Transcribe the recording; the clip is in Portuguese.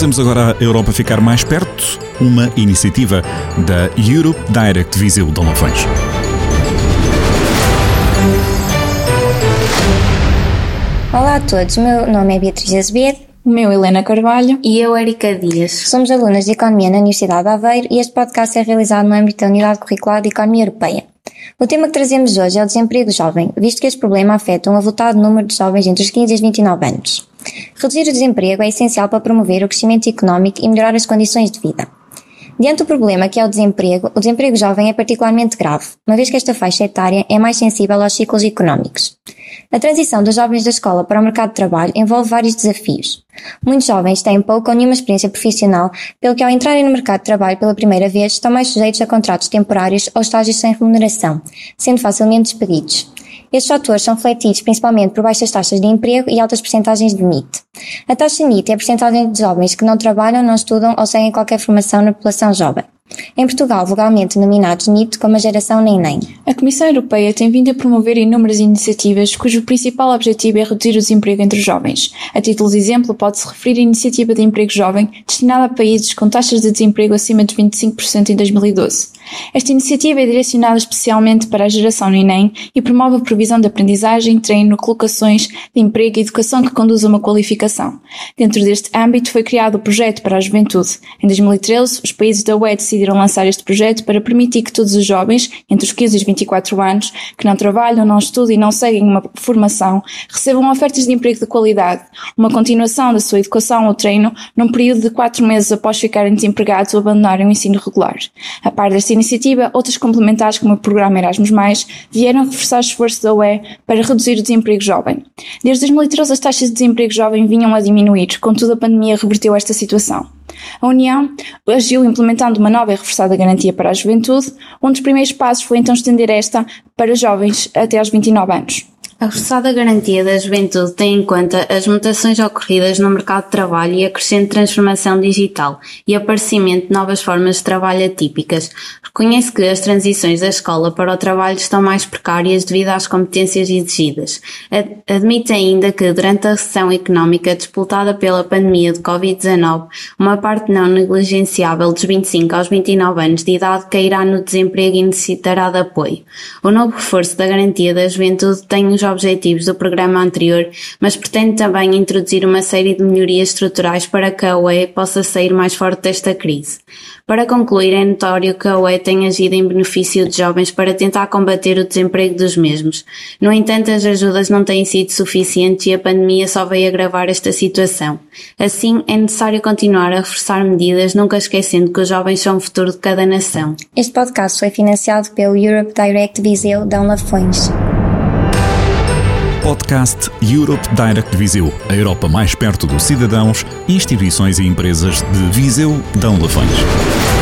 Fazemos agora a Europa ficar mais perto, uma iniciativa da Europe Direct Viseu de Lafões. Olá a todos, o meu nome é Beatriz Azevedo. O meu Helena Carvalho. E eu, Erika Dias. Somos alunas de Economia na Universidade de Aveiro e este podcast é realizado no âmbito da Unidade Curricular de Economia Europeia. O tema que trazemos hoje é o desemprego jovem, visto que este problema afeta um avultado número de jovens entre os 15 e os 29 anos. Reduzir o desemprego é essencial para promover o crescimento económico e melhorar as condições de vida. Diante do problema que é o desemprego, o desemprego jovem é particularmente grave, uma vez que esta faixa etária é mais sensível aos ciclos económicos. A transição dos jovens da escola para o mercado de trabalho envolve vários desafios. Muitos jovens têm pouca ou nenhuma experiência profissional, pelo que ao entrarem no mercado de trabalho pela primeira vez estão mais sujeitos a contratos temporários ou estágios sem remuneração, sendo facilmente despedidos. Estes fatores são refletidos principalmente por baixas taxas de emprego e altas percentagens de NIT. A taxa NIT é a percentagem de jovens que não trabalham, não estudam ou seguem qualquer formação na população jovem. Em Portugal, vulgarmente denominados NIT como a geração nem-nem. A Comissão Europeia tem vindo a promover inúmeras iniciativas cujo principal objetivo é reduzir o desemprego entre os jovens. A título de exemplo, pode-se referir a Iniciativa de Emprego Jovem, destinada a países com taxas de desemprego acima de 25% em 2012. Esta iniciativa é direcionada especialmente para a geração NENEM e promove a provisão de aprendizagem, treino, colocações de emprego e educação que conduz a uma qualificação. Dentro deste âmbito foi criado o Projeto para a Juventude. Em 2013, os países da UE decidiram lançar este projeto para permitir que todos os jovens, entre os 15 e os 24 anos, que não trabalham, não estudam e não seguem uma formação, recebam ofertas de emprego de qualidade, uma continuação da sua educação ou treino num período de 4 meses após ficarem desempregados ou abandonarem o ensino regular. A par desta iniciativa, outras complementares como o programa Erasmus+, vieram reforçar os esforços da UE para reduzir o desemprego jovem. Desde 2013 as taxas de desemprego jovem vinham a diminuir, contudo a pandemia reverteu esta situação. A União agiu implementando uma nova e reforçada garantia para a juventude. Um dos primeiros passos foi então estender esta para jovens até aos 29 anos. A reforçada garantia da juventude tem em conta as mutações ocorridas no mercado de trabalho e a crescente transformação digital e aparecimento de novas formas de trabalho atípicas. Reconhece que as transições da escola para o trabalho estão mais precárias devido às competências exigidas. Admite ainda que, durante a recessão económica disputada pela pandemia de Covid-19, uma parte não negligenciável dos 25 aos 29 anos de idade cairá no desemprego e necessitará de apoio. O novo reforço da garantia da juventude tem os objetivos do programa anterior, mas pretende também introduzir uma série de melhorias estruturais para que a UE possa sair mais forte desta crise. Para concluir, é notório que a UE tem agido em benefício de jovens para tentar combater o desemprego dos mesmos. No entanto, as ajudas não têm sido suficientes e a pandemia só veio agravar esta situação. Assim, é necessário continuar a reforçar medidas, nunca esquecendo que os jovens são o futuro de cada nação. Este podcast foi financiado pelo Europe Direct Viseu Dão Lafões. Podcast Europe Direct Viseu, a Europa mais perto dos cidadãos, instituições e empresas de Viseu, Dão Lafões.